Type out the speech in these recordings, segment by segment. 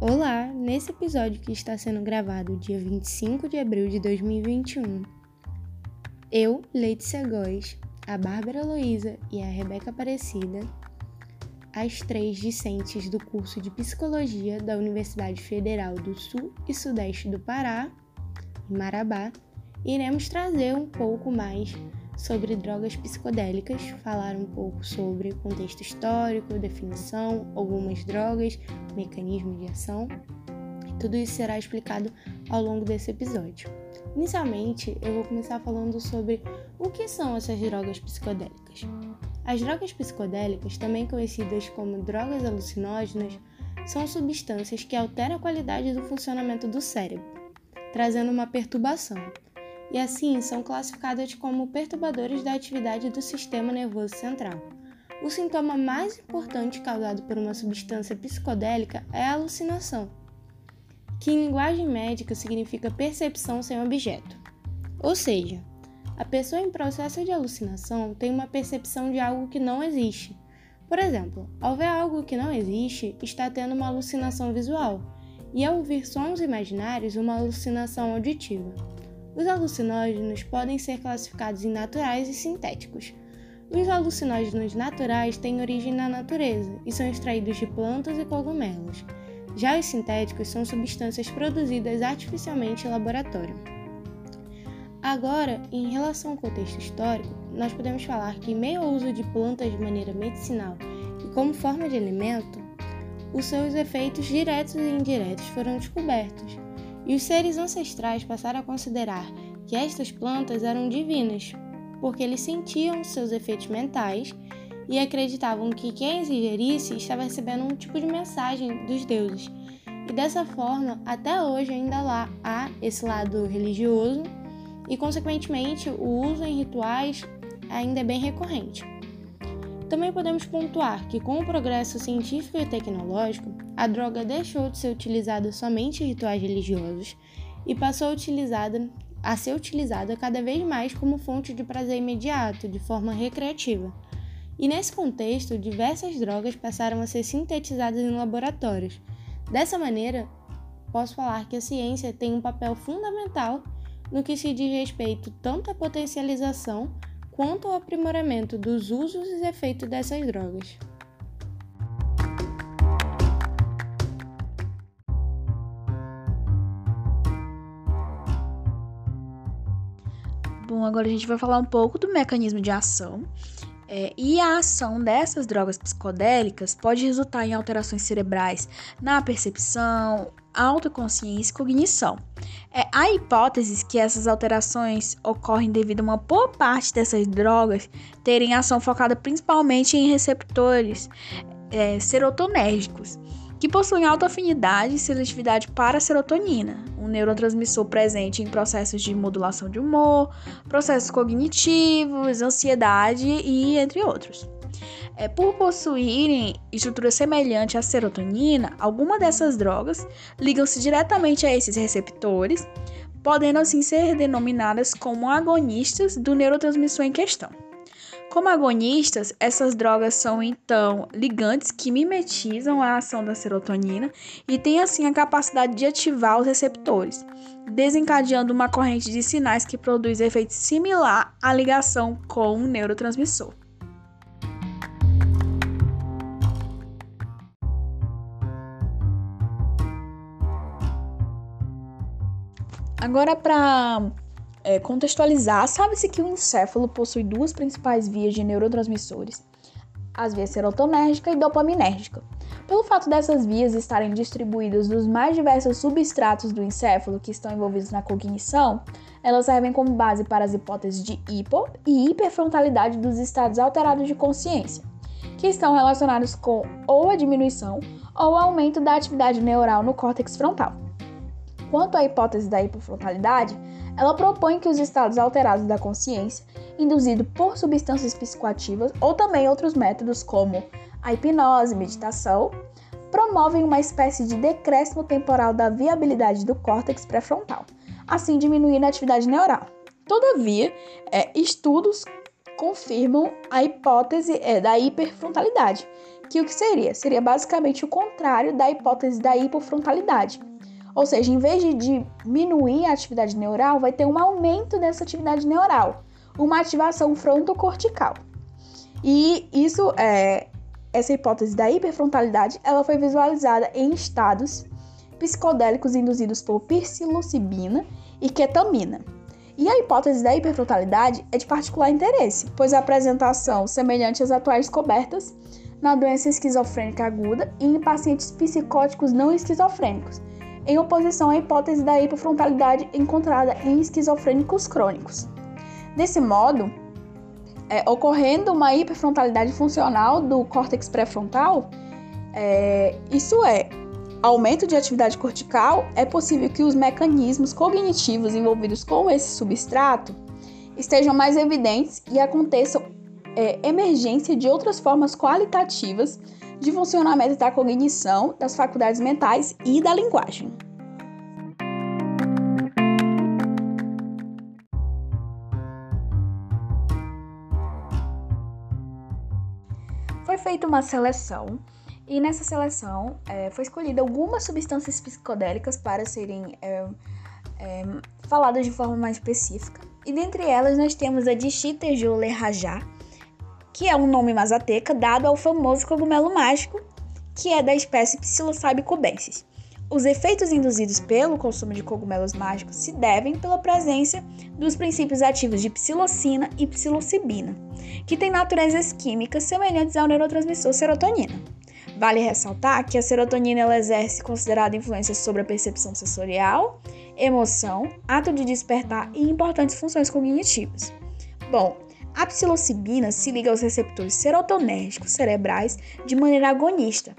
Olá, nesse episódio que está sendo gravado dia 25 de abril de 2021, eu, Letícia Góes, a Bárbara Luiza e a Rebeca Aparecida, as três discentes do curso de Psicologia da Universidade Federal do Sul e Sudeste do Pará, em Marabá, iremos trazer um pouco mais sobre drogas psicodélicas, falar um pouco sobre contexto histórico, definição, algumas drogas, mecanismo de ação. Tudo isso será explicado ao longo desse episódio. Inicialmente, eu vou começar falando sobre o que são essas drogas psicodélicas. As drogas psicodélicas, também conhecidas como drogas alucinógenas, são substâncias que alteram a qualidade do funcionamento do cérebro, trazendo uma perturbação, e assim são classificadas como perturbadores da atividade do sistema nervoso central. O sintoma mais importante causado por uma substância psicodélica é a alucinação, que em linguagem médica significa percepção sem objeto. Ou seja, a pessoa em processo de alucinação tem uma percepção de algo que não existe. Por exemplo, ao ver algo que não existe, está tendo uma alucinação visual, e ao ouvir sons imaginários, uma alucinação auditiva. Os alucinógenos podem ser classificados em naturais e sintéticos. Os alucinógenos naturais têm origem na natureza e são extraídos de plantas e cogumelos. Já os sintéticos são substâncias produzidas artificialmente em laboratório. Agora, em relação ao contexto histórico, nós podemos falar que, meio ao uso de plantas de maneira medicinal e como forma de alimento, os seus efeitos diretos e indiretos foram descobertos e os seres ancestrais passaram a considerar que estas plantas eram divinas, porque eles sentiam seus efeitos mentais e acreditavam que quem as ingerisse estava recebendo um tipo de mensagem dos deuses. E dessa forma, até hoje ainda lá há esse lado religioso e, consequentemente, o uso em rituais ainda é bem recorrente. Também podemos pontuar que, com o progresso científico e tecnológico, a droga deixou de ser utilizada somente em rituais religiosos e passou a, utilizada, a ser utilizada cada vez mais como fonte de prazer imediato, de forma recreativa. E nesse contexto, diversas drogas passaram a ser sintetizadas em laboratórios. Dessa maneira, posso falar que a ciência tem um papel fundamental no que se diz respeito tanto à potencialização quanto ao aprimoramento dos usos e efeitos dessas drogas. Agora a gente vai falar um pouco do mecanismo de ação. É, e a ação dessas drogas psicodélicas pode resultar em alterações cerebrais na percepção, autoconsciência e cognição. É, há hipóteses que essas alterações ocorrem devido a uma boa parte dessas drogas terem ação focada principalmente em receptores é, serotonérgicos, que possuem alta afinidade e seletividade para a serotonina, um neurotransmissor presente em processos de modulação de humor, processos cognitivos, ansiedade e entre outros. É, por possuírem estrutura semelhante à serotonina, algumas dessas drogas ligam-se diretamente a esses receptores, podendo assim ser denominadas como agonistas do neurotransmissor em questão. Como agonistas, essas drogas são então ligantes que mimetizam a ação da serotonina e têm assim a capacidade de ativar os receptores, desencadeando uma corrente de sinais que produz efeito similar à ligação com o neurotransmissor. Agora, para é, contextualizar, sabe-se que o encéfalo possui duas principais vias de neurotransmissores, as vias serotonérgica e dopaminérgica. Pelo fato dessas vias estarem distribuídas nos mais diversos substratos do encéfalo que estão envolvidos na cognição, elas servem como base para as hipóteses de hipo e hiperfrontalidade dos estados alterados de consciência, que estão relacionados com ou a diminuição ou aumento da atividade neural no córtex frontal. Quanto à hipótese da hipofrontalidade, ela propõe que os estados alterados da consciência, induzidos por substâncias psicoativas ou também outros métodos como a hipnose, meditação, promovem uma espécie de decréscimo temporal da viabilidade do córtex pré-frontal, assim diminuindo a atividade neural. Todavia, é, estudos confirmam a hipótese é, da hiperfrontalidade, que o que seria? Seria basicamente o contrário da hipótese da hipofrontalidade. Ou seja, em vez de diminuir a atividade neural, vai ter um aumento dessa atividade neural, uma ativação frontocortical. E isso é essa hipótese da hiperfrontalidade, ela foi visualizada em estados psicodélicos induzidos por psilocibina e ketamina. E a hipótese da hiperfrontalidade é de particular interesse, pois a apresentação semelhante às atuais descobertas na doença esquizofrênica aguda e em pacientes psicóticos não esquizofrênicos, em oposição à hipótese da hiperfrontalidade encontrada em esquizofrênicos crônicos. Desse modo, é, ocorrendo uma hiperfrontalidade funcional do córtex pré-frontal, é, isso é, aumento de atividade cortical, é possível que os mecanismos cognitivos envolvidos com esse substrato estejam mais evidentes e aconteça é, emergência de outras formas qualitativas de funcionamento da cognição, das faculdades mentais e da linguagem. Foi feita uma seleção e nessa seleção é, foi escolhida algumas substâncias psicodélicas para serem é, é, faladas de forma mais específica. E dentre elas nós temos a Dishitejole Rajá, que é um nome mazateca dado ao famoso cogumelo mágico, que é da espécie Psilocybe cubensis. Os efeitos induzidos pelo consumo de cogumelos mágicos se devem pela presença dos princípios ativos de psilocina e psilocibina, que têm naturezas químicas semelhantes ao neurotransmissor serotonina. Vale ressaltar que a serotonina ela exerce considerada influência sobre a percepção sensorial, emoção, ato de despertar e importantes funções cognitivas. Bom, a psilocibina se liga aos receptores serotonérgicos cerebrais de maneira agonista,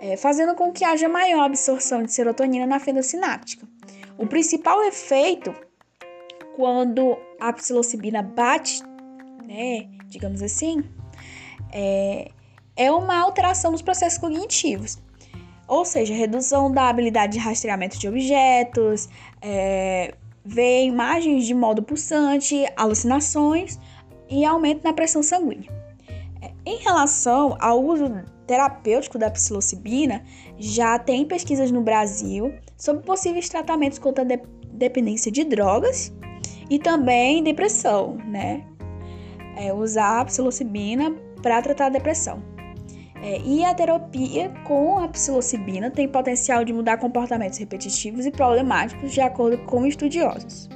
é, fazendo com que haja maior absorção de serotonina na fenda sináptica. O principal efeito quando a psilocibina bate, né, digamos assim, é, é uma alteração nos processos cognitivos. Ou seja, redução da habilidade de rastreamento de objetos, é, ver imagens de modo pulsante, alucinações e aumento na pressão sanguínea. É, em relação ao uso terapêutico da psilocibina, já tem pesquisas no Brasil sobre possíveis tratamentos contra a de dependência de drogas e também depressão, né? É, usar a psilocibina para tratar a depressão. É, e a terapia com a psilocibina tem potencial de mudar comportamentos repetitivos e problemáticos, de acordo com estudiosos.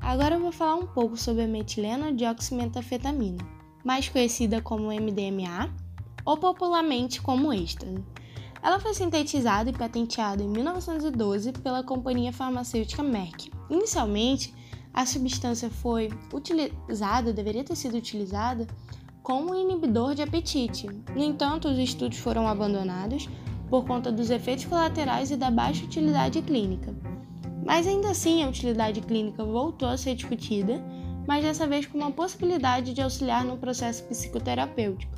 Agora eu vou falar um pouco sobre a metilena dioximetafetamina, mais conhecida como MDMA ou popularmente como êxtase. Ela foi sintetizada e patenteada em 1912 pela companhia farmacêutica Merck. Inicialmente, a substância foi utilizada, deveria ter sido utilizada, como inibidor de apetite. No entanto, os estudos foram abandonados por conta dos efeitos colaterais e da baixa utilidade clínica. Mas ainda assim, a utilidade clínica voltou a ser discutida, mas dessa vez com uma possibilidade de auxiliar no processo psicoterapêutico,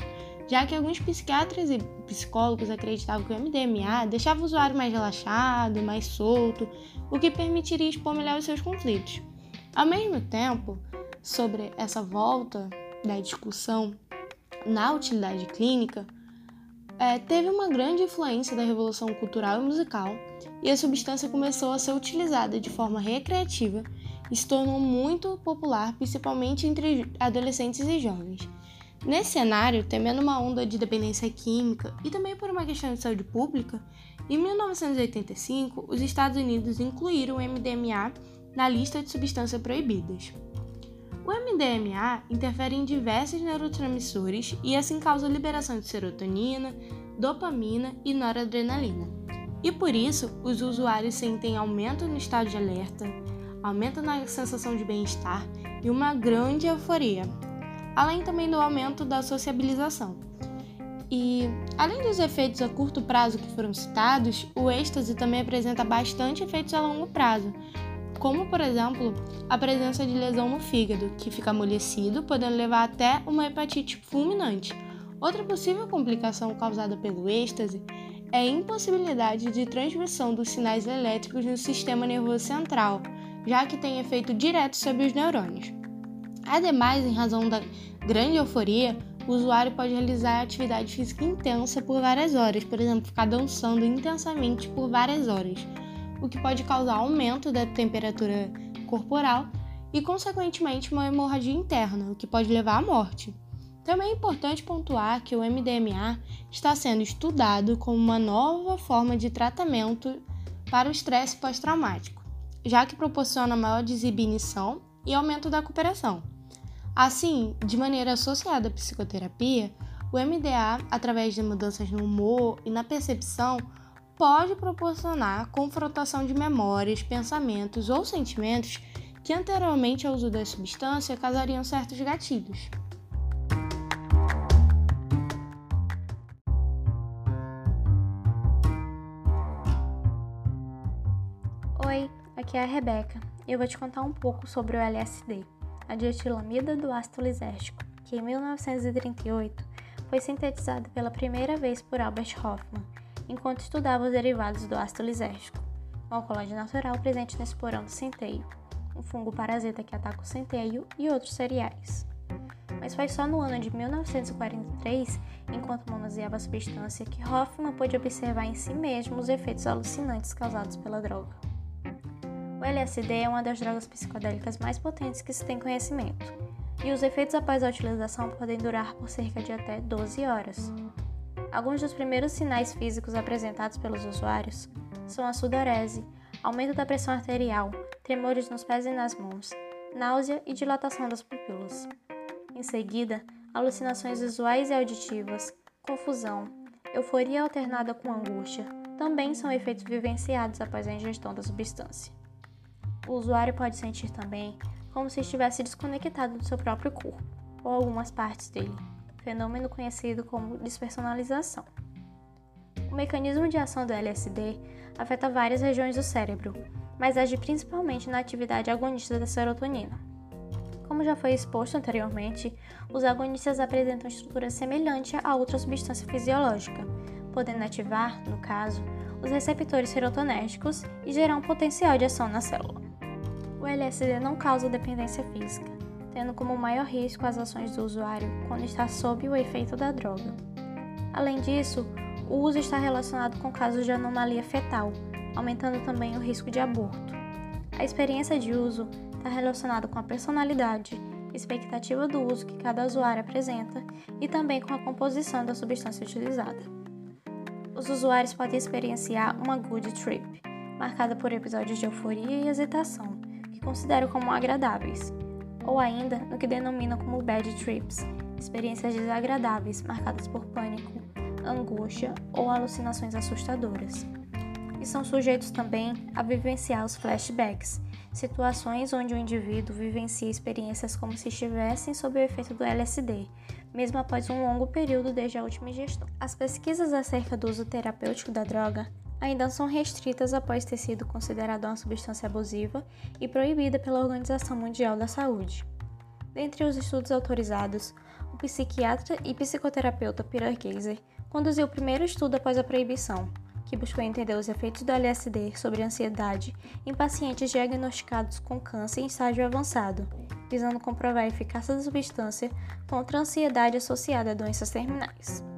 já que alguns psiquiatras e psicólogos acreditavam que o MDMA deixava o usuário mais relaxado, mais solto, o que permitiria expor melhor os seus conflitos. Ao mesmo tempo, sobre essa volta da discussão na utilidade clínica, é, teve uma grande influência da revolução cultural e musical, e a substância começou a ser utilizada de forma recreativa e se tornou muito popular, principalmente entre adolescentes e jovens. Nesse cenário, temendo uma onda de dependência química e também por uma questão de saúde pública, em 1985 os Estados Unidos incluíram o MDMA na lista de substâncias proibidas. O MDMA interfere em diversos neurotransmissores e assim causa liberação de serotonina, dopamina e noradrenalina. E por isso, os usuários sentem aumento no estado de alerta, aumento na sensação de bem-estar e uma grande euforia, além também do aumento da sociabilização. E, além dos efeitos a curto prazo que foram citados, o êxtase também apresenta bastante efeitos a longo prazo, como por exemplo a presença de lesão no fígado, que fica amolecido, podendo levar até uma hepatite fulminante. Outra possível complicação causada pelo êxtase é a impossibilidade de transmissão dos sinais elétricos no sistema nervoso central, já que tem efeito direto sobre os neurônios. Ademais, em razão da grande euforia, o usuário pode realizar atividade física intensa por várias horas, por exemplo, ficar dançando intensamente por várias horas, o que pode causar aumento da temperatura corporal e, consequentemente, uma hemorragia interna, o que pode levar à morte. Também é importante pontuar que o MDMA está sendo estudado como uma nova forma de tratamento para o estresse pós-traumático, já que proporciona maior desinibição e aumento da recuperação. Assim, de maneira associada à psicoterapia, o MDA, através de mudanças no humor e na percepção, pode proporcionar confrontação de memórias, pensamentos ou sentimentos que anteriormente ao uso da substância causariam certos gatilhos. Oi, aqui é a Rebeca eu vou te contar um pouco sobre o LSD a dietilamida do ácido lisérgico, que em 1938 foi sintetizada pela primeira vez por Albert Hoffman, enquanto estudava os derivados do ácido lisérgico, um alcaloide natural presente nesse porão do centeio, um fungo parasita que ataca o centeio e outros cereais. Mas foi só no ano de 1943, enquanto manuseava a substância, que Hoffman pôde observar em si mesmo os efeitos alucinantes causados pela droga. O LSD é uma das drogas psicodélicas mais potentes que se tem conhecimento, e os efeitos após a utilização podem durar por cerca de até 12 horas. Alguns dos primeiros sinais físicos apresentados pelos usuários são a sudorese, aumento da pressão arterial, tremores nos pés e nas mãos, náusea e dilatação das pupilas. Em seguida, alucinações visuais e auditivas, confusão, euforia alternada com angústia também são efeitos vivenciados após a ingestão da substância. O usuário pode sentir também como se estivesse desconectado do seu próprio corpo ou algumas partes dele, fenômeno conhecido como despersonalização. O mecanismo de ação do LSD afeta várias regiões do cérebro, mas age principalmente na atividade agonista da serotonina. Como já foi exposto anteriormente, os agonistas apresentam estrutura semelhante a outra substância fisiológica, podendo ativar, no caso, os receptores serotonérgicos e gerar um potencial de ação na célula o LSD não causa dependência física, tendo como maior risco as ações do usuário quando está sob o efeito da droga. Além disso, o uso está relacionado com casos de anomalia fetal, aumentando também o risco de aborto. A experiência de uso está relacionada com a personalidade, expectativa do uso que cada usuário apresenta e também com a composição da substância utilizada. Os usuários podem experienciar uma good trip, marcada por episódios de euforia e hesitação, considero como agradáveis, ou ainda no que denominam como bad trips, experiências desagradáveis marcadas por pânico, angústia ou alucinações assustadoras. E são sujeitos também a vivenciar os flashbacks, situações onde o indivíduo vivencia experiências como se estivessem sob o efeito do LSD, mesmo após um longo período desde a última ingestão. As pesquisas acerca do uso terapêutico da droga ainda são restritas após ter sido considerada uma substância abusiva e proibida pela Organização Mundial da Saúde. Dentre os estudos autorizados, o psiquiatra e psicoterapeuta Peter Geiser conduziu o primeiro estudo após a proibição, que buscou entender os efeitos do LSD sobre a ansiedade em pacientes diagnosticados com câncer em estágio avançado, visando comprovar a eficácia da substância contra a ansiedade associada a doenças terminais.